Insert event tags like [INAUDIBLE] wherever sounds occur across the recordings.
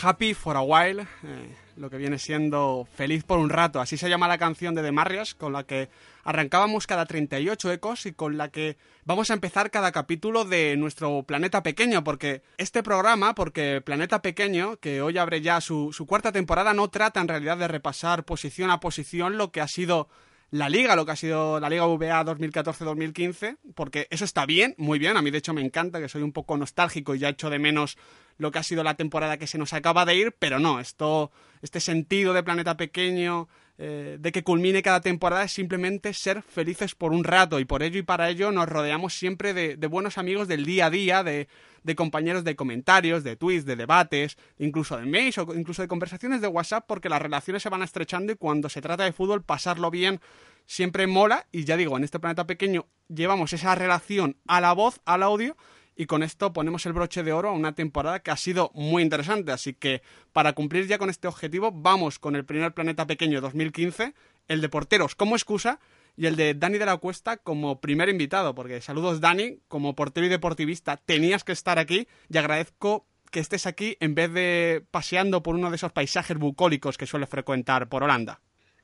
Happy for a While, eh, lo que viene siendo Feliz por un rato. Así se llama la canción de The Marriott, con la que arrancábamos cada 38 ecos y con la que vamos a empezar cada capítulo de nuestro Planeta Pequeño, porque este programa, porque Planeta Pequeño, que hoy abre ya su, cuarta temporada, no trata en realidad de repasar posición a posición lo que ha sido la liga, lo que ha sido la liga VA 2014-2015, porque eso está bien, muy bien, a mí de hecho me encanta, que soy un poco nostálgico y ya echo de menos lo que ha sido la temporada que se nos acaba de ir, pero no, esto, este sentido de planeta pequeño, eh, de que culmine cada temporada es simplemente ser felices por un rato y por ello y para ello nos rodeamos siempre de, buenos amigos del día a día, de, de compañeros de comentarios, de tweets, de debates, incluso de mails o incluso de conversaciones de WhatsApp porque las relaciones se van estrechando y cuando se trata de fútbol pasarlo bien siempre mola y ya digo, en este planeta pequeño llevamos esa relación a la voz, al audio y con esto ponemos el broche de oro a una temporada que ha sido muy interesante. Así que para cumplir ya con este objetivo, vamos con el primer Planeta Pequeño 2015, el de porteros como excusa y el de Dani de la Cuesta como primer invitado, porque saludos Dani, como portero y deportivista, tenías que estar aquí y agradezco que estés aquí en vez de paseando por uno de esos paisajes bucólicos que suele frecuentar por Holanda.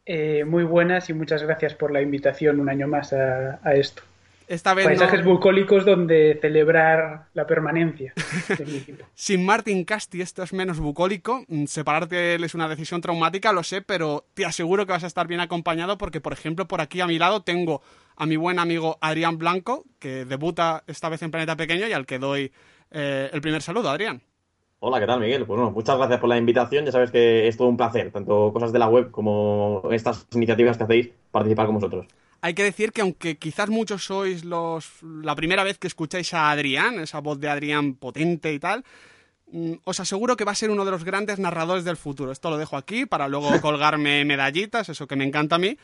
Eh, muy buenas y muchas gracias por la invitación un año más a esto. Esta vez Paisajes no- bucólicos donde celebrar la permanencia [LAUGHS] de mi equipo. Sin Martin Casti esto es menos bucólico. Mm, Separarte de él es una decisión traumática, lo sé, pero te aseguro que vas a estar bien acompañado porque, por ejemplo, por aquí a mi lado tengo a mi buen amigo Adrián Blanco, que debuta esta vez en Planeta Pequeño y al que doy eh, el primer saludo, Adrián. Hola, ¿qué tal, Miguel? Pues bueno, muchas gracias por la invitación. Ya sabes que es todo un placer, tanto cosas de la web como estas iniciativas que hacéis, participar con vosotros. Hay que decir que aunque quizás muchos sois los la primera vez que escucháis a Adrián, esa voz de Adrián potente y tal, mm, os aseguro que va a ser uno de los grandes narradores del futuro. Esto lo dejo aquí para luego [LAUGHS] colgarme medallitas, eso que me encanta a mí.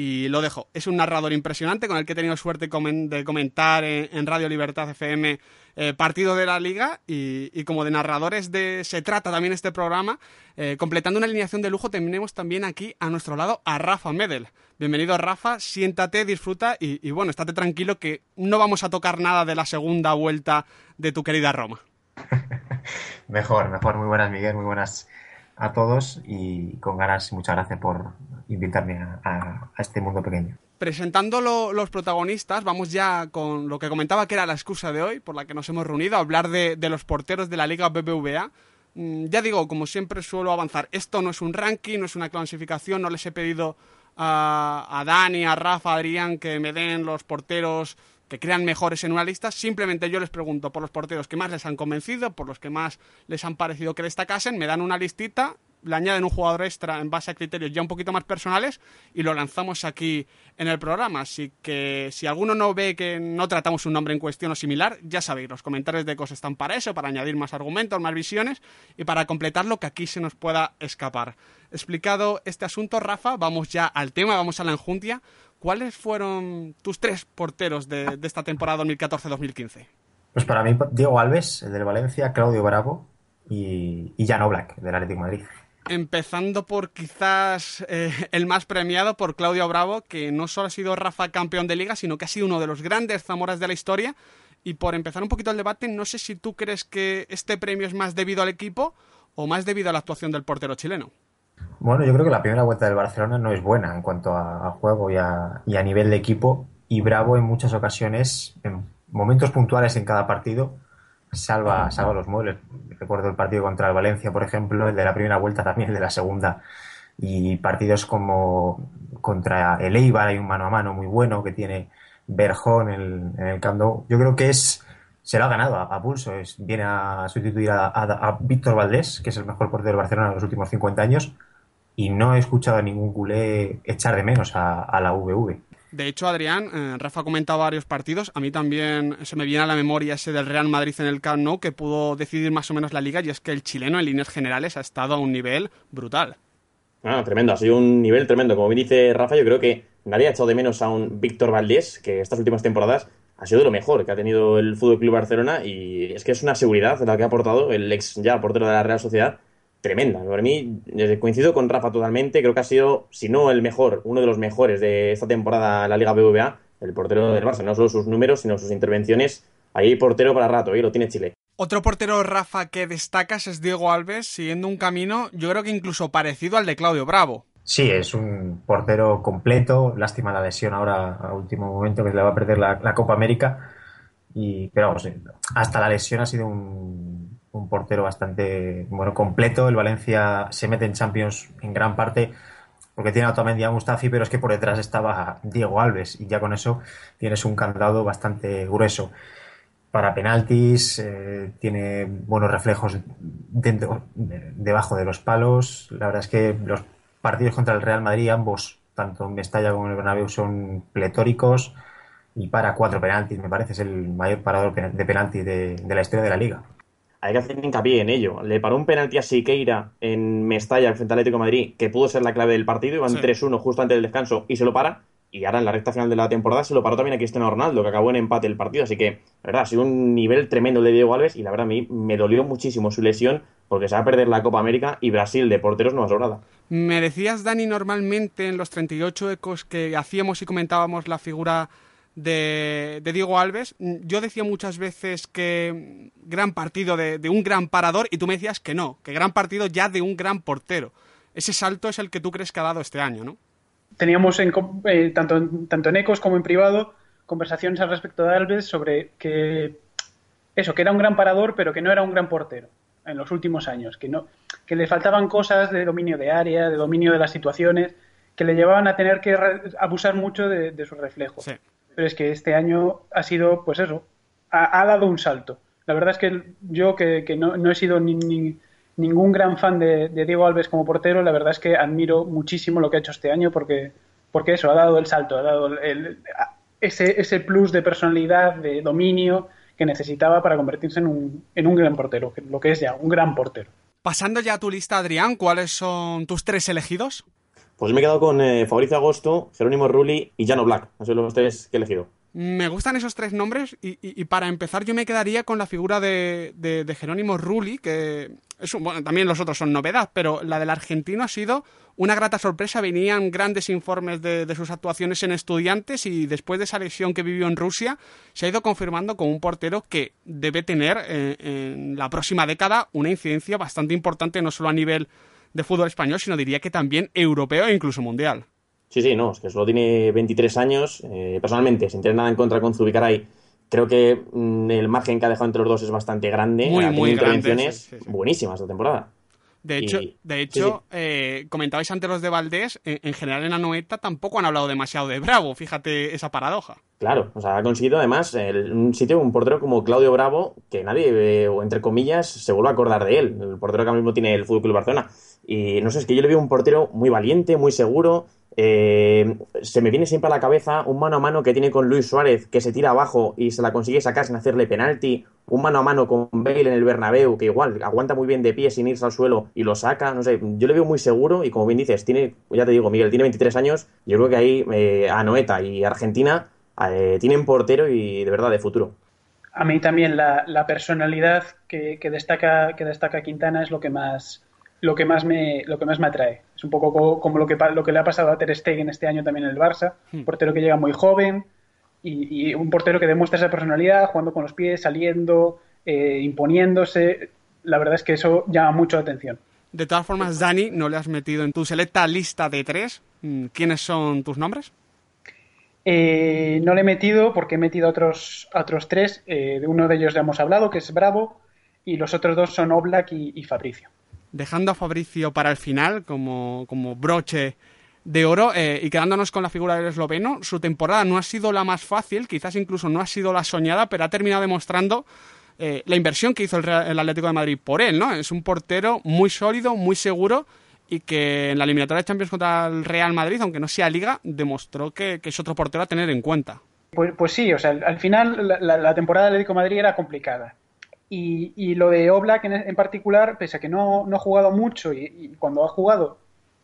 Y lo dejo. Es un narrador impresionante con el que he tenido suerte de comentar en, Radio Libertad FM eh, partido de la liga y, y como de narradores de se trata también este programa, eh, completando una alineación de lujo tenemos también aquí a nuestro lado a Rafa Medel. Bienvenido Rafa, siéntate, disfruta y, y bueno, estate tranquilo que no vamos a tocar nada de la segunda vuelta de tu querida Roma. [LAUGHS] Mejor, mejor. Muy buenas, Miguel. Muy buenas a todos y con ganas, muchas gracias por invitarme a, este mundo pequeño. Presentando lo- los protagonistas, vamos ya con lo que comentaba que era la excusa de hoy, por la que nos hemos reunido, a hablar de, de los porteros de la Liga BBVA. Mm, Ya digo, como siempre suelo avanzar, esto no es un ranking, no es una clasificación, no les he pedido a, a Dani, a Rafa, a Adrián que me den los porteros que crean mejores en una lista, simplemente yo les pregunto por los porteros que más les han convencido, por los que más les han parecido que destacasen, me dan una listita, le añaden un jugador extra en base a criterios ya un poquito más personales y lo lanzamos aquí en el programa. Así que si alguno no ve que no tratamos un nombre en cuestión o similar, ya sabéis, los comentarios de cosas están para eso, para añadir más argumentos, más visiones y para completar lo que aquí se nos pueda escapar. Explicado este asunto, Rafa, vamos ya al tema, vamos a la enjuntia. ¿Cuáles fueron tus tres porteros de, de esta temporada 2014-2015? Pues para mí, Diego Alves, el del Valencia, Claudio Bravo y, y Jan Oblak, del Atlético de Madrid. Empezando por quizás eh, el más premiado por Claudio Bravo, que no solo ha sido Rafa campeón de liga, sino que ha sido uno de los grandes Zamoras de la historia. Y por empezar un poquito el debate, no sé si tú crees que este premio es más debido al equipo o más debido a la actuación del portero chileno. Bueno, yo creo que la primera vuelta del Barcelona no es buena en cuanto a, a juego y a, a nivel de equipo. Y Bravo en muchas ocasiones, en momentos puntuales en cada partido, salva, salva los muebles. Recuerdo el partido contra el Valencia, por ejemplo, el de la primera vuelta [LAUGHS] también, el de la segunda. Y partidos como contra el Eibar hay un mano a mano muy bueno que tiene Berjón en el, en el Camp. Yo creo que es se lo ha ganado a, pulso. Es, viene a sustituir a, Víctor Valdés, que es el mejor portero de Barcelona en los últimos 50 años, y no he escuchado a ningún culé echar de menos a, la VV. De hecho, Adrián, eh, Rafa ha comentado varios partidos. A mí también se me viene a la memoria ese del Real Madrid en el Camp Nou, que pudo decidir más o menos la liga, y es que el chileno en líneas generales ha estado a un nivel brutal. Ah, tremendo, ha sido un nivel tremendo. Como bien dice Rafa, yo creo que nadie ha echado de menos a un Víctor Valdés, que estas últimas temporadas ha sido de lo mejor que ha tenido el Fútbol Club Barcelona y es que es una seguridad la que ha aportado el ex ya portero de la Real Sociedad tremenda. Para mí, eh, coincido con Rafa totalmente, creo que ha sido, si no el mejor, uno de los mejores de esta temporada en la Liga BBVA, el portero del Barça, no solo sus números, sino sus intervenciones. Ahí portero para rato, y lo tiene Chile. Otro portero, Rafa, que destacas es Diego Alves, siguiendo un camino, yo creo que incluso parecido al de Claudio Bravo. Sí, es un portero completo. Lástima la lesión ahora a último momento que le va a perder la, Copa América. Y, pero vamos, hasta la lesión ha sido un, portero bastante bueno completo. El Valencia se mete en Champions en gran parte porque tiene a Otamendi a Mustafi, pero es que por detrás estaba Diego Alves y ya con eso tienes un candado bastante grueso. Para penaltis, eh, tiene buenos reflejos dentro, debajo de los palos. La verdad es que los partidos contra el Real Madrid, ambos, tanto en Mestalla como en el Bernabéu, son pletóricos y para cuatro penaltis, me parece, es el mayor parador de penaltis de, la historia de la liga. Hay que hacer hincapié en ello. Le paró un penalti a Siqueira en Mestalla frente al Atlético de Madrid, que pudo ser la clave del partido, iban 3-1 justo antes del descanso y se lo para. Y ahora en la recta final de la temporada se lo paró también a Cristiano Ronaldo, que acabó en empate el partido. Así que, la verdad, ha sido un nivel tremendo de Diego Alves y la verdad a mí me dolió muchísimo su lesión porque se va a perder la Copa América y Brasil de porteros no ha sobrado. Me decías, Dani, normalmente en los 38 ecos que hacíamos y comentábamos la figura de, Diego Alves, yo decía muchas veces que gran partido de, un gran parador y tú me decías que no, que gran partido ya de un gran portero. Ese salto es el que tú crees que ha dado este año, ¿no? teníamos en, eh, tanto, tanto en Ecos como en privado conversaciones al respecto de Alves sobre que eso, que era un gran parador, pero que no era un gran portero en los últimos años, que no, que le faltaban cosas de dominio de área, de dominio de las situaciones, que le llevaban a tener que abusar mucho de, de sus reflejos. Pero es que este año ha sido, pues eso, ha, dado un salto. La verdad es que yo, que, no, he sido ni, ni, ningún gran fan de, Diego Alves como portero, la verdad es que admiro muchísimo lo que ha hecho este año porque, porque eso, ha dado el salto, ha dado ese, ese plus de personalidad, de dominio que necesitaba para convertirse en un gran portero, lo que es ya, un gran portero. Pasando ya a tu lista, Adrián, ¿cuáles son tus tres elegidos? Pues me he quedado con eh, Fabricio Agosto, Jerónimo Rulli y Jano Black. Esos son los tres que he elegido. Me gustan esos tres nombres y, para empezar yo me quedaría con la figura de, de, Jerónimo Rulli, que es bueno, también los otros son novedad, pero la del argentino ha sido una grata sorpresa. Venían grandes informes de, sus actuaciones en estudiantes y después de esa lesión que vivió en Rusia se ha ido confirmando como un portero que debe tener eh, en la próxima década una incidencia bastante importante no solo a nivel de fútbol español, sino diría que también europeo e incluso mundial. Sí, sí, no, es que solo tiene 23 años. Eh, personalmente, sin tener nada en contra con Zubicaray, creo que mm, el margen que ha dejado entre los dos es bastante grande. Muy, muy intervenciones buenísimas esta temporada. De hecho, de hecho eh, comentabais antes los de Valdés, en, general en Anoeta tampoco han hablado demasiado de Bravo, fíjate esa paradoja. Claro, o sea, ha conseguido además un sitio, un portero como Claudio Bravo, que nadie, eh, o entre comillas, se vuelve a acordar de él, el portero que ahora mismo tiene el Fútbol Club Barcelona. Y no sé, es que yo le veo un portero muy valiente, muy seguro, eh, se me viene siempre a la cabeza un mano a mano que tiene con Luis Suárez, que se tira abajo y se la consigue sacar sin hacerle penalti. Un mano a mano con Bale en el Bernabéu, que igual aguanta muy bien de pie sin irse al suelo y lo saca. No sé, yo le veo muy seguro y como bien dices, tiene, ya te digo, Miguel, tiene 23 años. Yo creo que ahí eh, Anoeta y Argentina eh, tienen portero y de verdad de futuro. A mí también la, personalidad que, destaca, que destaca Quintana es lo que más lo que más me, lo que más me atrae. Es un poco como lo que, lo que le ha pasado a Ter Stegen este año también en el Barça. Un hmm. portero que llega muy joven y, un portero que demuestra esa personalidad, jugando con los pies, saliendo, eh, imponiéndose. La verdad es que eso llama mucho la atención. De todas formas, Dani, no le has metido en tu selecta lista de tres. Mm, ¿Quiénes son tus nombres? Eh, no le he metido porque he metido a otros, otros tres. Eh, de uno de ellos ya hemos hablado, que es Bravo, y los otros dos son Oblak y Fabricio dejando a Fabricio para el final como, broche de oro eh, y quedándonos con la figura del esloveno, su temporada no ha sido la más fácil, quizás incluso no ha sido la soñada, pero ha terminado demostrando eh, la inversión que hizo el, el, Atlético de Madrid por él, ¿no? Es un portero muy sólido, muy seguro y que en la eliminatoria de Champions contra el Real Madrid, aunque no sea liga, demostró que, que es otro portero a tener en cuenta. Pues, pues sí, o sea, al final la, la temporada del Atlético de Madrid era complicada. Y, y, lo de Oblak en, en, particular, pese a que no, no ha jugado mucho y, y cuando ha jugado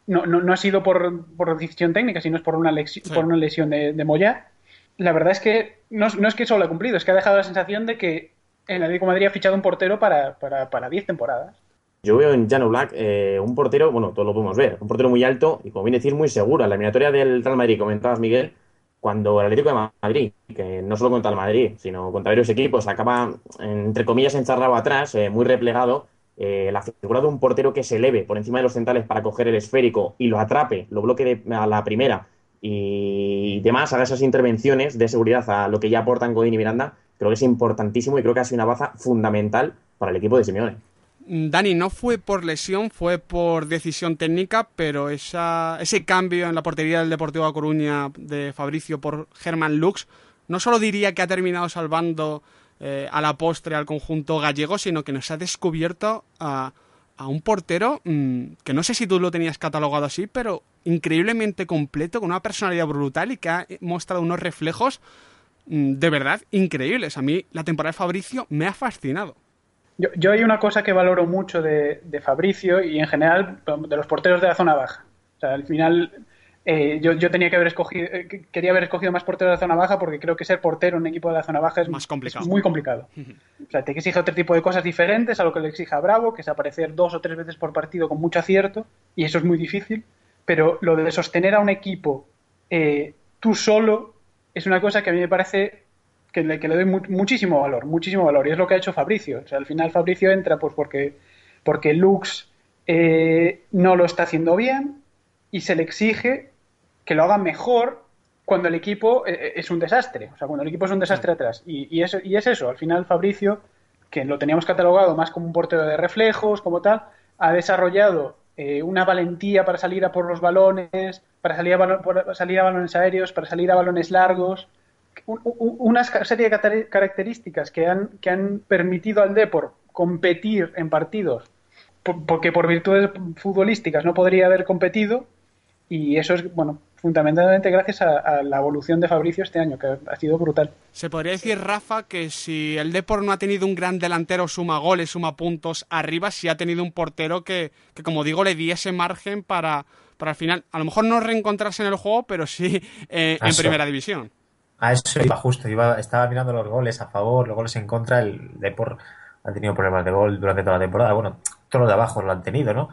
no, no, no ha sido por, por, decisión técnica, sino es por una, lesión, sí. por una lesión de, de, Moya. La verdad es que no, no, es que solo ha cumplido, es que ha dejado la sensación de que el Atlético de Madrid ha fichado un portero para, para, para 10 temporadas. Yo veo en Jan Black eh, un portero, bueno, todos lo podemos ver, un portero muy alto y, como bien decir, muy seguro. En la eliminatoria del Real Madrid, comentabas, Miguel, cuando el Atlético de Madrid, que no solo contra el Madrid, sino contra varios equipos, acaba, entre comillas, encharrado atrás, eh, muy replegado, eh, la figura de un portero que se eleve por encima de los centrales para coger el esférico y lo atrape, lo bloque de, a la primera y demás, haga esas intervenciones de seguridad a lo que ya aportan Godín y Miranda, creo que es importantísimo y creo que ha sido una baza fundamental para el equipo de Simeone. Dani, no fue por lesión, fue por decisión técnica, pero esa, ese cambio en la portería del Deportivo de Coruña de Fabricio por Germán Lux, no solo diría que ha terminado salvando eh, a la postre al conjunto gallego, sino que nos ha descubierto a, a un portero mmm, que no sé si tú lo tenías catalogado así, pero increíblemente completo, con una personalidad brutal y que ha mostrado unos reflejos mmm, de verdad increíbles. A mí la temporada de Fabricio me ha fascinado. Yo, yo, hay una cosa que valoro mucho de, de, Fabricio y en general de los porteros de la zona baja. O sea, al final eh, yo, yo, tenía que haber escogido, eh, quería haber escogido más porteros de la zona baja porque creo que ser portero en un equipo de la zona baja es, más complicado. Es muy complicado. [LAUGHS] o sea, te exige otro tipo de cosas diferentes a lo que le exige a Bravo, que es aparecer dos o tres veces por partido con mucho acierto, y eso es muy difícil. Pero lo de sostener a un equipo eh, tú solo es una cosa que a mí me parece que le, que le doy mu muchísimo valor, muchísimo valor. Y es lo que ha hecho Fabricio. O sea, al final Fabricio entra pues porque, porque Lux eh, no lo está haciendo bien y se le exige que lo haga mejor cuando el equipo eh, es un desastre. O sea, cuando el equipo es un desastre atrás. Y, y, eso, y es eso. Al final Fabricio, que lo teníamos catalogado más como un portero de reflejos, como tal, ha desarrollado eh, una valentía para salir a por los balones, para salir a, para salir a balones aéreos, para salir a balones largos una serie de características que han, que han permitido al Depor competir en partidos porque por virtudes futbolísticas no podría haber competido y eso es, bueno, fundamentalmente gracias a, a, la evolución de Fabricio este año, que ha sido brutal. Se podría decir, Rafa, que si el Depor no ha tenido un gran delantero, suma goles, suma puntos arriba, sí ha tenido un portero que, que como digo, le diese margen para, para al final, a lo mejor no reencontrarse en el juego, pero sí eh, en primera división. A eso iba justo, iba, estaba mirando los goles a favor, los goles en contra, el Depor ha tenido problemas de gol durante toda la temporada, bueno, todos los de abajo lo han tenido, ¿no?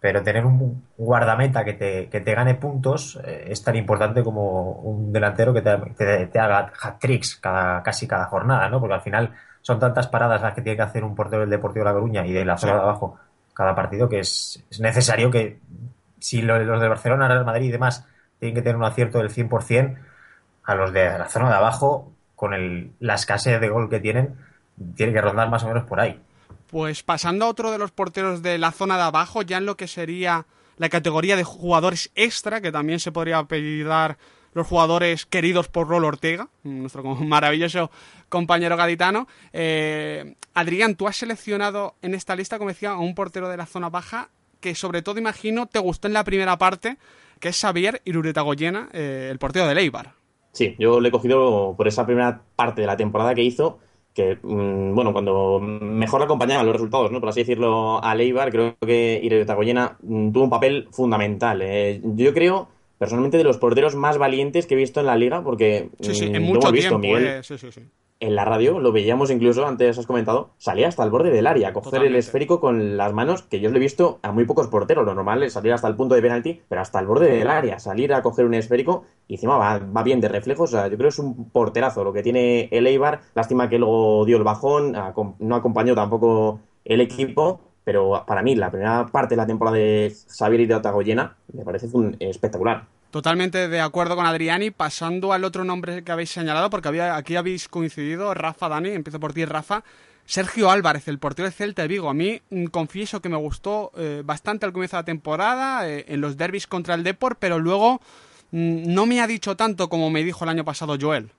Pero tener un guardameta que te, que te gane puntos eh, es tan importante como un delantero que te, haga hat-tricks cada, casi cada jornada, ¿no? Porque al final son tantas paradas las que tiene que hacer un portero del Deportivo de La Coruña y de la zona de abajo cada partido que es, es necesario que si los de Barcelona, Real Madrid y demás tienen que tener un acierto del 100%, a los de la zona de abajo, con el, la escasez de gol que tienen, tiene que rondar más o menos por ahí. Pues pasando a otro de los porteros de la zona de abajo, ya en lo que sería la categoría de jugadores extra, que también se podría apellidar los jugadores queridos por Rolo Ortega, nuestro [LAUGHS] maravilloso compañero gaditano. Eh, Adrián, tú has seleccionado en esta lista, como decía, a un portero de la zona baja que sobre todo imagino te gustó en la primera parte, que es Xavier Iruretagoyena, eh, el portero de Leibar. Sí, yo le he cogido por esa primera parte de la temporada que hizo, que, mmm, bueno, cuando mejor acompañaban los resultados, ¿no? Por así decirlo, a Leibar, creo que Iretagoyena mmm, tuvo un papel fundamental. Eh, yo creo, personalmente, de los porteros más valientes que he visto en la liga, porque sí, sí, en mucho hemos visto, tiempo, Miguel, eh, sí, sí, sí. En la radio, lo veíamos incluso, antes has comentado, salía hasta el borde del área, a coger Totalmente. el esférico con las manos, que yo lo he visto a muy pocos porteros, lo normal es salir hasta el punto de penalti, pero hasta el borde del área, salir a coger un esférico, y encima va, va bien de reflejos, o sea, yo creo que es un porterazo lo que tiene el Eibar, lástima que luego dio el bajón, no acompañó tampoco el equipo, pero para mí la primera parte de la temporada de Xavier y de Otagoyena me parece un, espectacular. Totalmente de acuerdo con Adriani, pasando al otro nombre que habéis señalado, porque había, aquí habéis coincidido, Rafa, Dani, empiezo por ti, Rafa, Sergio Álvarez, el portero de Celta de Vigo. A mí mm, confieso que me gustó eh, bastante al comienzo de la temporada, eh, en los derbis contra el Deport, pero luego mm, no me ha dicho tanto como me dijo el año pasado Joel.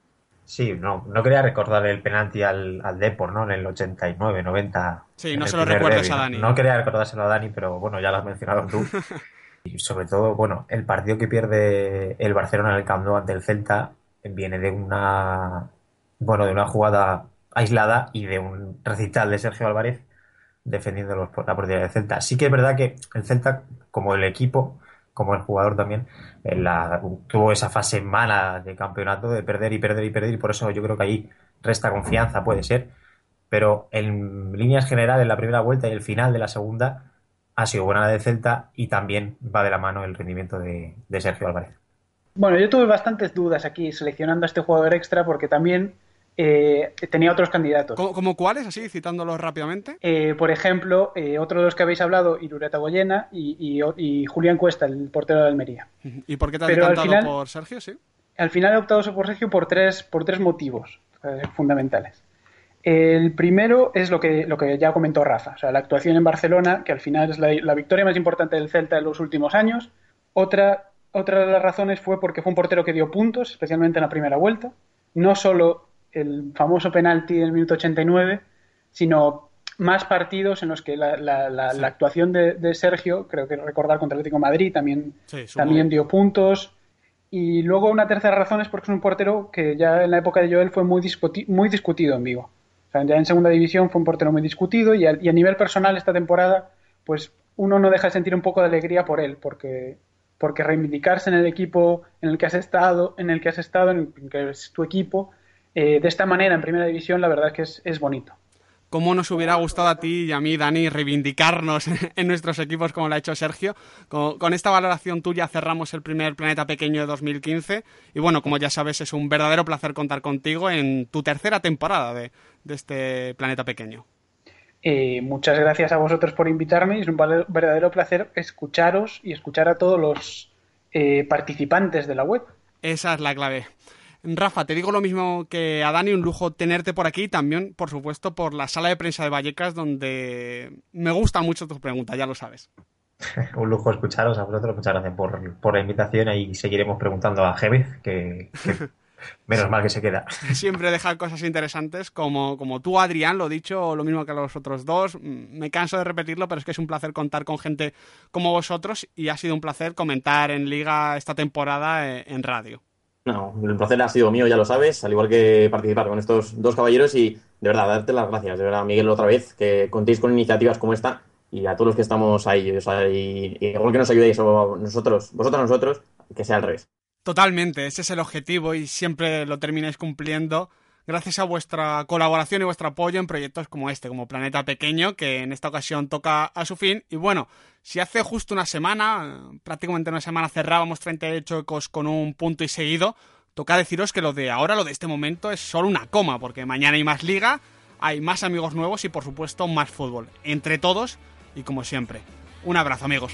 Sí, no, no quería recordar el penalti al, al Depor, ¿no? En el 89, 90. Sí, no se lo recuerdes a Dani. No, quería recordárselo a Dani, pero bueno, ya lo has mencionado tú. [LAUGHS] y sobre todo, bueno, el partido que pierde el Barcelona en el Camp Nou ante el Celta viene de una, bueno, de una jugada aislada y de un recital de Sergio Álvarez defendiendo la portería del Celta. Sí que es verdad que el Celta, como el equipo, como el jugador también, la, tuvo esa fase mala de campeonato de perder y perder y perder y por eso yo creo que ahí resta confianza, puede ser. Pero en líneas generales, la primera vuelta y el final de la segunda ha sido buena la de Celta y también va de la mano el rendimiento de, de Sergio Álvarez. Bueno, yo tuve bastantes dudas aquí seleccionando a este jugador extra porque también eh, tenía otros candidatos. ¿Como, cuáles, así, citándolos rápidamente? Eh, por ejemplo, eh, otro de los que habéis hablado, Irureta Goyena y, y, Julián Cuesta, el portero de Almería. ¿Y por qué te has decantado por Sergio? Sí. Al final he optado por Sergio por tres, por tres motivos fundamentales. El primero es lo que, lo que ya comentó Rafa, o sea, la actuación en Barcelona, que al final es la, la victoria más importante del Celta en los últimos años. Otra, otra de las razones fue porque fue un portero que dio puntos, especialmente en la primera vuelta. No solo el famoso penalti del minuto 89, sino más partidos en los que la, actuación de, Sergio, creo que recordar contra el Atlético Madrid, también, también dio puntos. Y luego una tercera razón es porque es un portero que ya en la época de Joel fue muy, muy discutido en Vigo. Ya en segunda división fue un portero muy discutido y a, nivel personal esta temporada, pues uno no deja de sentir un poco de alegría por él, porque, porque reivindicarse en el equipo en el que has estado, en el que has estado, en el que es tu equipo, eh, de esta manera en primera división, la verdad es que es, bonito. ¿Cómo nos hubiera gustado a ti y a mí, Dani, reivindicarnos [LAUGHS] en nuestros equipos como lo ha hecho Sergio? Con, esta valoración tuya cerramos el primer Planeta Pequeño de 2015 y bueno, como ya sabes, es un verdadero placer contar contigo en tu tercera temporada de, este Planeta Pequeño. Eh, muchas gracias a vosotros por invitarme. Es un verdadero placer escucharos y escuchar a todos los eh, participantes de la web. Esa es la clave. Rafa, te digo lo mismo que a Dani, un lujo tenerte por aquí, también, por supuesto, por la sala de prensa de Vallecas, donde me gustan mucho tus preguntas, ya lo sabes. [LAUGHS] un lujo escucharos a vosotros, muchas gracias por, la invitación y seguiremos preguntando a Gémez, que, [LAUGHS] menos mal que se queda. Siempre deja cosas interesantes, como, como tú, Adrián, lo dicho, lo mismo que a los otros dos. Me canso de repetirlo, pero es que es un placer contar con gente como vosotros y ha sido un placer comentar en Liga esta temporada eh, en radio. No, el placer ha sido mío, ya lo sabes, al igual que participar con estos dos caballeros y de verdad, darte las gracias, de verdad, Miguel, otra vez, que contéis con iniciativas como esta y a todos los que estamos ahí, sea, y, igual que nos ayudéis o nosotros, vosotros nosotros, que sea al revés. Totalmente, ese es el objetivo y siempre lo termináis cumpliendo gracias a vuestra colaboración y vuestro apoyo en proyectos como este, como Planeta Pequeño, que en esta ocasión toca a su fin. Y bueno, si hace justo una semana, prácticamente una semana cerrábamos 38 ecos con un punto y seguido, toca deciros que lo de ahora, lo de este momento, es solo una coma, porque mañana hay más liga, hay más amigos nuevos y por supuesto más fútbol. Entre todos y como siempre. Un abrazo amigos.